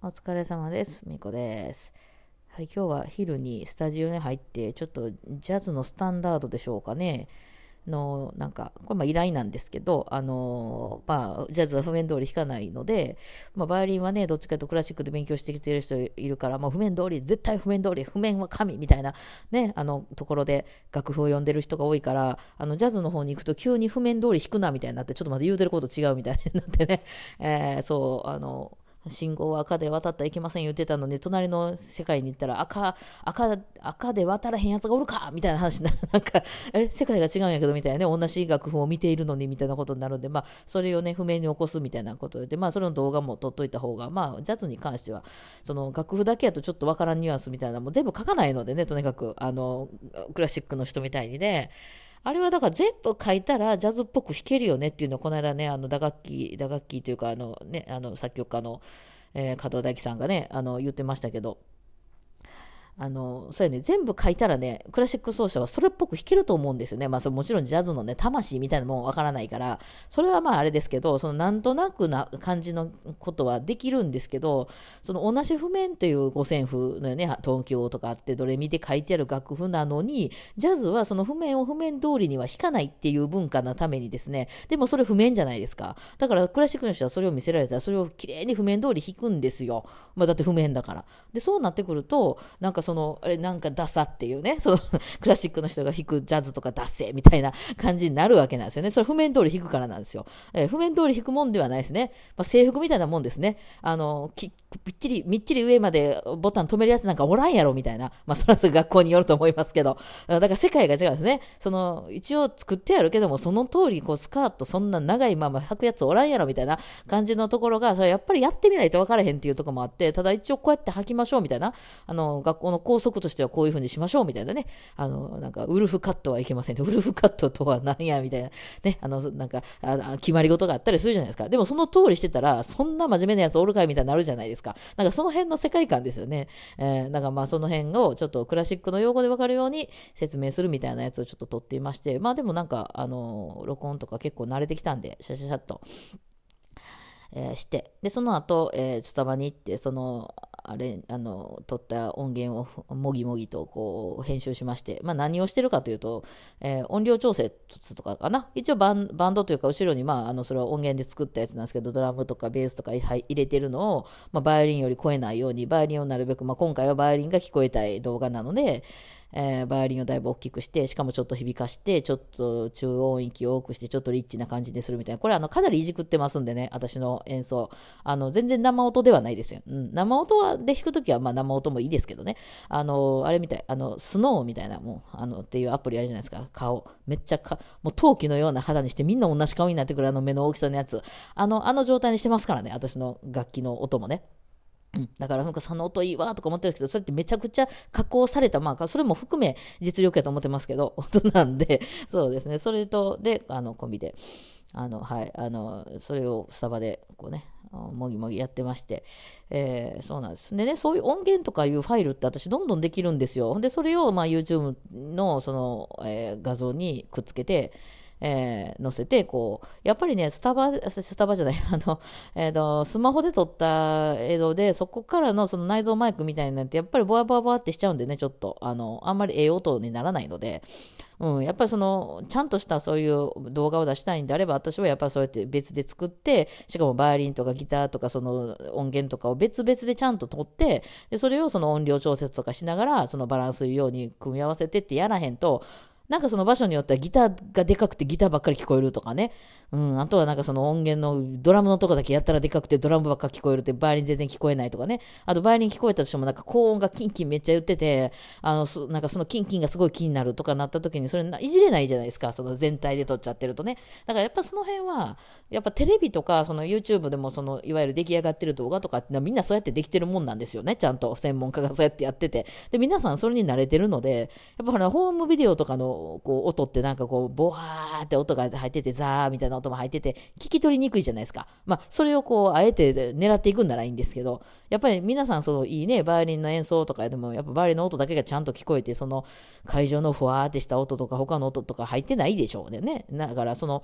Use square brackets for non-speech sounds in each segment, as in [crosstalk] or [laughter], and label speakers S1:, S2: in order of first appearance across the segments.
S1: お疲れ様です。みこです。はい、今日は昼にスタジオに入って、ちょっとジャズのスタンダードでしょうかね。の、なんか、これまあ依頼なんですけど、あのまあ、ジャズは譜面通り弾かないので、まあ、バイオリンはね、どっちかというとクラシックで勉強してきてる人いるから、まあ、譜面通り、絶対譜面通り、譜面は神みたいな、ね、あの、ところで楽譜を読んでる人が多いから、あの、ジャズの方に行くと急に譜面通り弾くなみたいになって、ちょっとまた言うてること違うみたいになってね、えーそう、あの、信号は赤で渡ったらいけません言ってたのに、隣の世界に行ったら赤、赤、赤で渡らへんやつがおるかみたいな話になって、なんか、あれ？世界が違うんやけどみたいなね、同じ楽譜を見ているのにみたいなことになるんで、まあ、それをね、譜面に起こすみたいなことで、まあ、それの動画も撮っといた方が、まあ、ジャズに関しては、その楽譜だけやとちょっとわからんニュアンスみたいなのも全部書かないのでね、とにかく、あの、クラシックの人みたいにね、あれはだから全部書いたらジャズっぽく弾けるよねっていうのをこの間ね、あの打楽器、打楽器というか、あのね、あの作曲家の、えー、加藤大樹さんがね、あの言ってましたけど、あの、そうやね、全部書いたらね、クラシック奏者はそれっぽく弾けると思うんですよね。まあ、そもちろんジャズのね、魂みたいなもんわからないから、それはまああれですけど、そのなんとなくな感じのことはできるんですけど、その同じ譜面という五線譜のね、東京とかあって、ドレミで書いてある楽譜なのに、ジャズはその譜面を譜面通りには弾かないっていう文化のためにですね、でもそれ譜面じゃないですか。だからクラシックの人はそれを見せられたら、それをきれいに譜面通り弾くんですよ。まあだって譜面だから。で、そうなってくると、なんかその、あれ、なんかダサっていうね、その [laughs] クラシックの人が弾くジャズとかダッセみたいな感じになるわけなんですよね。それ譜面通り弾くからなんですよ。えー、譜面通り弾くもんではないですね。まあ、制服みたいなもんですね。あの、きぴっちり、みっちり上までボタン止めるやつなんかおらんやろみたいな。まあ、それは学校によると思いますけど。だから世界が違うんですね。その、一応作ってやるけども、その通り、こう、スカートそんな長いまま履くやつおらんやろみたいな感じのところが、それやっぱりやってみないと分からへんっていうところもあって、ただ一応こうやって履きましょうみたいな。あの、学校の校則としてはこういうふうにしましょうみたいなね。あの、なんか、ウルフカットはいけません。[laughs] ウルフカットとは何やみたいな。ね。あの、なんか、決まり事があったりするじゃないですか。でもその通りしてたら、そんな真面目なやつおるかいみたいになるじゃないですか。なんかその辺の世界観ですよね。えー、なんかまあその辺をちょっとクラシックの用語でわかるように説明するみたいなやつをちょっと撮っていまして、まあでもなんか、あの、録音とか結構慣れてきたんで、シャシャシャっと。えー、してでその後、えー、スタバに行ってそのあれあの撮った音源をもぎもぎとこう編集しまして、まあ、何をしてるかというと、えー、音量調整とかかな。一応バンドというか後ろに、まあ、あのそれは音源で作ったやつなんですけどドラムとかベースとか入れてるのを、まあ、バイオリンより超えないようにバイオリンをなるべく、まあ、今回はバイオリンが聞こえたい動画なので、えー、バイオリンをだいぶ大きくして、しかもちょっと響かして、ちょっと中音域を多くして、ちょっとリッチな感じでするみたいな。これあの、かなりいじくってますんでね、私の演奏。あの、全然生音ではないですよ。うん。生音はで弾くときは、まあ生音もいいですけどね。あの、あれみたい、あの、スノーみたいな、もう、あの、っていうアプリあるじゃないですか。顔。めっちゃか、もう陶器のような肌にしてみんな同じ顔になってくるあの目の大きさのやつ。あの、あの状態にしてますからね、私の楽器の音もね。うん、だから、なんかその音いいわとか思ってるけど、それってめちゃくちゃ加工された、まあ、それも含め実力やと思ってますけど、[laughs] 音なんで、そうですね、それと、で、あの、コンビで、あの、はい、あの、それをスタバで、こうね、もぎもぎやってまして、えー、そうなんです。でね、そういう音源とかいうファイルって私どんどんできるんですよ。で、それを、まあ、YouTube の、その、えー、画像にくっつけて、えー、載せて、こう、やっぱりね、スタバ、[laughs] スタバじゃない、あの、[laughs] えっ、ー、と、スマホで撮った映像で、そこからのその内蔵マイクみたいになって、やっぱりボワボワボワってしちゃうんでね、ちょっと、あの、あんまりええ音にならないので、うん、やっぱりその、ちゃんとしたそういう動画を出したいんであれば、私はやっぱりそうやって別で作って、しかもバイオリンとかギターとかその音源とかを別々でちゃんと撮って、で、それをその音量調節とかしながら、そのバランスいいように組み合わせてってやらへんと、なんかその場所によってはギターがでかくてギターばっかり聞こえるとかね。うん。あとはなんかその音源のドラムのとこだけやったらでかくてドラムばっかり聞こえるってバイオリン全然聞こえないとかね。あとバイオリン聞こえたとしてもなんか高音がキンキンめっちゃ言ってて、あの、なんかそのキンキンがすごい気になるとかなった時にそれいじれないじゃないですか。その全体で撮っちゃってるとね。だからやっぱその辺は、やっぱテレビとかその YouTube でもそのいわゆる出来上がってる動画とかってみんなそうやってできてるもんなんですよね。ちゃんと専門家がそうやってやってて。で、皆さんそれに慣れてるので、やっぱほら、ホームビデオとかのこう音ってなんかこう、ボワーって音が入ってて、ザーみたいな音も入ってて、聞き取りにくいじゃないですか。まあ、それをこう、あえて狙っていくんならいいんですけど、やっぱり皆さん、その、いいね、バイオリンの演奏とかでも、やっぱバイオリンの音だけがちゃんと聞こえて、その、会場のふわーってした音とか、他の音とか入ってないでしょうね。だから、その、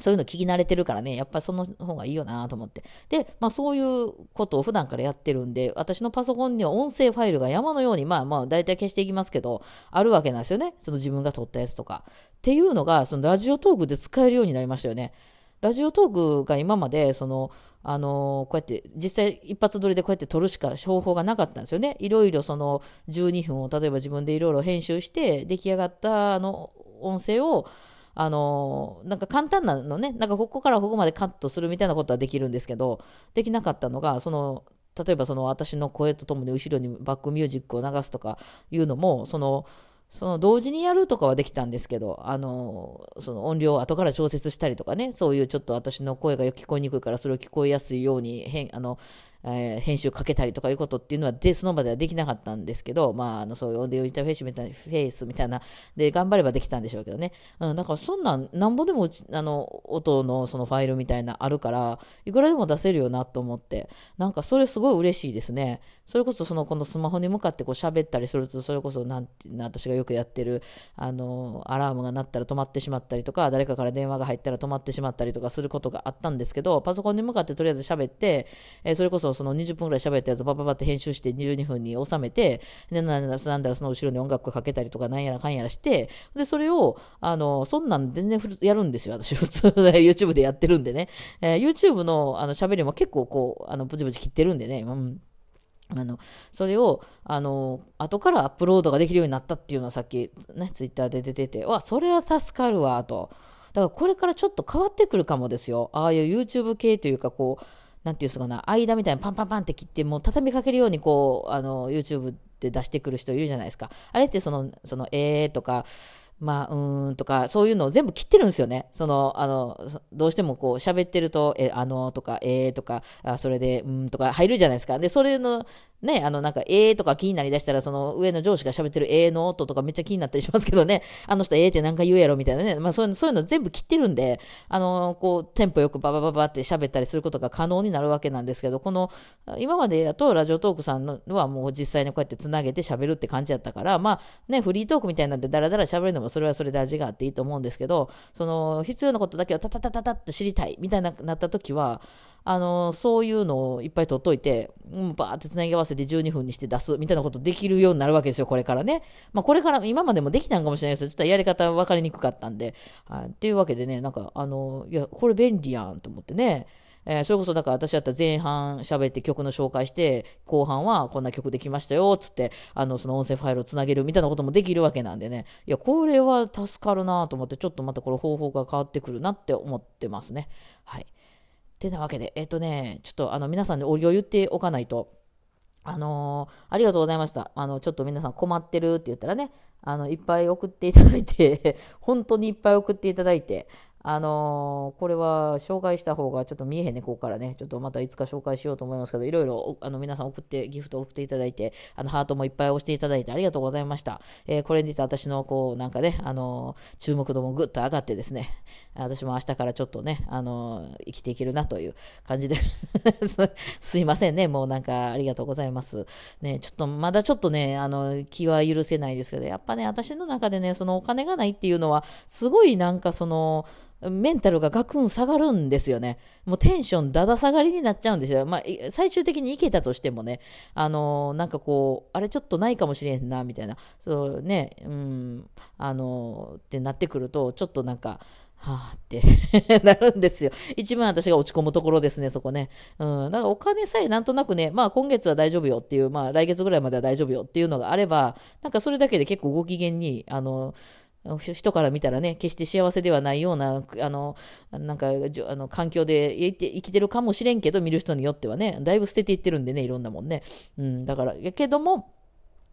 S1: そういうの聞き慣れてるからね、やっぱりその方がいいよなと思って。で、まあそういうことを普段からやってるんで、私のパソコンには音声ファイルが山のように、まあまあ大体消していきますけど、あるわけなんですよね。その自分が撮ったやつとか。っていうのが、そのラジオトークで使えるようになりましたよね。ラジオトークが今まで、その、あのこうやって実際一発撮りでこうやって撮るしか方法がなかったんですよね。いろいろその12分を例えば自分でいろいろ編集して出来上がったあの音声をあのなんか簡単なのね、なんかここからここまでカットするみたいなことはできるんですけど、できなかったのが、その、例えばその私の声とともに後ろにバックミュージックを流すとかいうのも、その、その同時にやるとかはできたんですけど、あの、その音量を後から調節したりとかね、そういうちょっと私の声が聞こえにくいからそれを聞こえやすいように変、あの、えー、編集かけたりとかいうことっていうのはでその場ではできなかったんですけど、まあ、あのそういうオンディオインターフェースみたいなフェイスみたいなで頑張ればできたんでしょうけどね、うん、だからそんなんなんぼでもあの音のそのファイルみたいなあるからいくらでも出せるよなと思ってなんかそれすごい嬉しいですね。それこそそのこのスマホに向かってこう喋ったりするとそれこそなんて私がよくやってるあのアラームが鳴ったら止まってしまったりとか誰かから電話が入ったら止まってしまったりとかすることがあったんですけどパソコンに向かってとりあえず喋って、えー、それこそその20分ぐらい喋ったやつをバババって編集して12分に収めて、でなんだなんだらその後ろに音楽かけたりとかなんやらかんやらして、で、それを、あの、そんなん全然やるんですよ、私。普通で [laughs] YouTube でやってるんでね。えー、YouTube のあの喋りも結構こう、あの、ブチブチ切ってるんでね。うんあの、それを、あの、後からアップロードができるようになったっていうのはさっきね、ツイッターで出てて、わ、それは助かるわ、と。だからこれからちょっと変わってくるかもですよ。ああいう YouTube 系というか、こう、なんていうんですかな、間みたいにパンパンパンって切って、もう畳みかけるようにこう、あの、YouTube で出してくる人いるじゃないですか。あれってその、その、えーとか、まあ、うーんとか、そういうのを全部切ってるんですよね。その、あの、どうしてもこう喋ってると、え、あのとか、えーとか、あそれで、うんとか入るじゃないですか。で、それの、ね、あの、なんか、えーとか気になりだしたら、その上の上司が喋ってるえーの音とかめっちゃ気になったりしますけどね、あの人えーってなんか言うやろみたいなね、まあそういうの、そういうの全部切ってるんで、あの、こう、テンポよくババババって喋ったりすることが可能になるわけなんですけど、この、今までやとラジオトークさんのはもう実際にこうやって繋げて喋るって感じやったから、まあね、フリートークみたいなんでダラダラ喋るのもそれはそれで味があっていいと思うんですけど、その、必要なことだけをタタタタタって知りたいみたいななった時は、あの、そういうのをいっぱい取っといて、うん、バーって繋ぎ合わせて12分にして出すみたいなことできるようになるわけですよ、これからね。まあ、これから、今までもできたんかもしれないですけど、ちょっとやり方分かりにくかったんで、はい、っていうわけでね、なんか、あの、いや、これ便利やんと思ってね。えー、それこそだから私だったら前半喋って曲の紹介して、後半はこんな曲できましたよ、つって、あの、その音声ファイルをつなげるみたいなこともできるわけなんでね。いや、これは助かるなと思って、ちょっとまたこれ方法が変わってくるなって思ってますね。はい。てなわけで、えっ、とね、ちょっとあの皆さんにお礼を言っておかないと、あのー、ありがとうございました。あの、ちょっと皆さん困ってるって言ったらね、あの、いっぱい送っていただいて [laughs] 本当にいっぱい送っていただいて、あのー、これは紹介した方がちょっと見えへんね、ここからね。ちょっとまたいつか紹介しようと思いますけど、いろいろあの皆さん送って、ギフト送っていただいて、あのハートもいっぱい押していただいてありがとうございました。えー、これにて私のこう、なんかね、あのー、注目度もぐっと上がってですね、私も明日からちょっとね、あの生きていけるなという感じで [laughs] すいませんね、もうなんかありがとうございます。ね、ちょっとまだちょっとね、あの、気は許せないですけど、やっぱね、私の中でね、そのお金がないっていうのは、すごいなんかその、メンタルがガクン下がるんですよね。もうテンションだだ下がりになっちゃうんですよ。まあ、最終的にいけたとしてもね、あのー、なんかこう、あれちょっとないかもしれんな、みたいな、そうね、うん、あのー、ってなってくると、ちょっとなんか、はあって [laughs] なるんですよ。一番私が落ち込むところですね、そこね。うん。だからお金さえなんとなくね、まあ今月は大丈夫よっていう、まあ来月ぐらいまでは大丈夫よっていうのがあれば、なんかそれだけで結構ご機嫌に、あの、人から見たらね、決して幸せではないような、あの、なんか、あの環境で生きてるかもしれんけど、見る人によってはね、だいぶ捨てていってるんでね、いろんなもんね。うん、だから、やけども、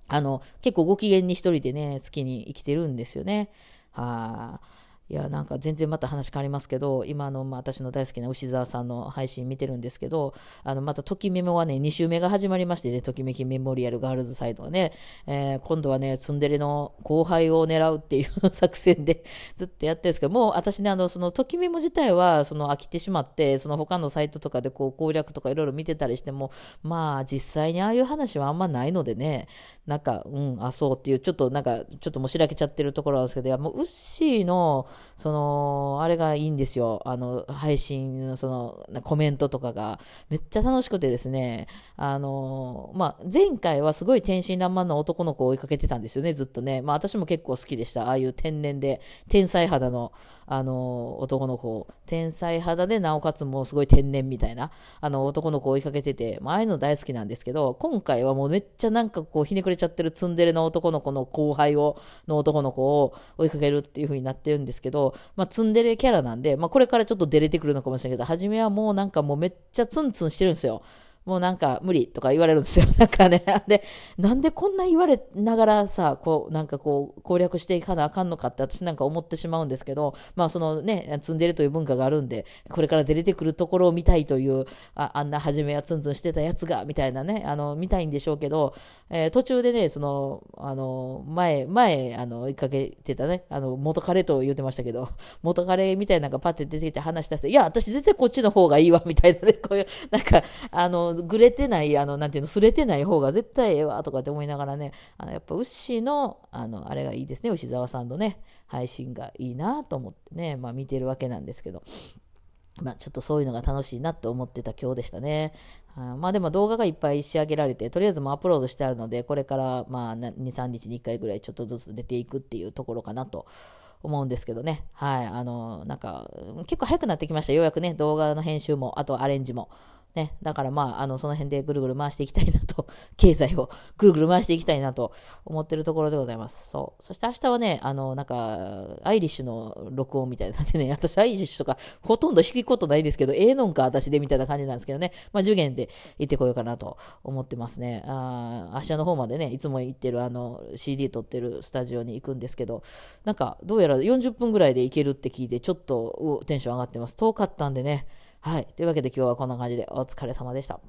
S1: あの、結構ご機嫌に一人でね、好きに生きてるんですよね。はあ。いや、なんか全然また話変わりますけど、今の、まあ、私の大好きな牛沢さんの配信見てるんですけど、あの、また、ときメモはね、2週目が始まりましてね、ときめきメモリアルガールズサイドがね、えー、今度はね、ツンデレの後輩を狙うっていう [laughs] 作戦で [laughs] ずっとやってるんですけど、もう私ね、あの、そのときメモ自体は、その飽きてしまって、その他のサイトとかでこう攻略とかいろいろ見てたりしても、まあ、実際にああいう話はあんまないのでね、なんか、うん、あ、そうっていう、ちょっとなんか、ちょっともうしらけちゃってるところなんですけど、いや、もう、ウッシーの、その、あれがいいんですよ。あの、配信のその、コメントとかが、めっちゃ楽しくてですね、あの、まあ、前回はすごい天真爛漫な男の子を追いかけてたんですよね、ずっとね。まあ、私も結構好きでした。ああいう天然で、天才肌の、あの、男の子、天才肌で、なおかつもうすごい天然みたいな、あの、男の子を追いかけてて、まあ、ああいうの大好きなんですけど、今回はもうめっちゃなんかこう、ひねくれちゃってるツンデレの男の子の後輩を、の男の子を追いかけるっていう風になってるんですけど、けどまあ、ツンデレキャラなんで、まあ、これからちょっと出れてくるのかもしれないけど、初めはもうなんかもうめっちゃツンツンしてるんですよ。もうなんか無理とか言われるんですよ。[laughs] なんかね。で、なんでこんな言われながらさ、こう、なんかこう、攻略していかなあかんのかって私なんか思ってしまうんですけど、まあそのね、積んでるという文化があるんで、これから出れてくるところを見たいという、ああんな初めはツンツンしてたやつが、みたいなね、あの、見たいんでしょうけど、えー、途中でね、その、あの、前、前、あの、追いかけてたね、あの、元彼と言ってましたけど、元彼みたいなのがパッて出てきて話し出して、いや、私絶対こっちの方がいいわ、みたいなね、こういう、なんか、あの、ぐれてない、あの、なんていうの、すれてない方が絶対ええわ、とかって思いながらね、あの、やっぱ、牛の、あの、あれがいいですね、牛沢さんのね、配信がいいなと思ってね、まあ見てるわけなんですけど、まあ、ちょっとそういうのが楽しいなと思ってた今日でしたね。あまあでも動画がいっぱい仕上げられて、とりあえずもうアップロードしてあるので、これからまあ2、3日に1回ぐらいちょっとずつ出ていくっていうところかなと思うんですけどね。はい。あの、なんか、結構早くなってきました。ようやくね、動画の編集も、あとアレンジも。ね、だからまあ、あの、その辺でぐるぐる回していきたいなと、[laughs] 経済をぐるぐる回していきたいなと思ってるところでございます。そう。そして明日はね、あの、なんか、アイリッシュの録音みたいなんでね、[laughs] 私アイリッシュとかほとんど弾くことないですけど、ええのんか私でみたいな感じなんですけどね、まあ、受験で行ってこようかなと思ってますね。あ明日の方までね、いつも行ってるあの、CD 撮ってるスタジオに行くんですけど、なんか、どうやら40分ぐらいで行けるって聞いて、ちょっとテンション上がってます。遠かったんでね、はい。というわけで今日はこんな感じでお疲れ様でした。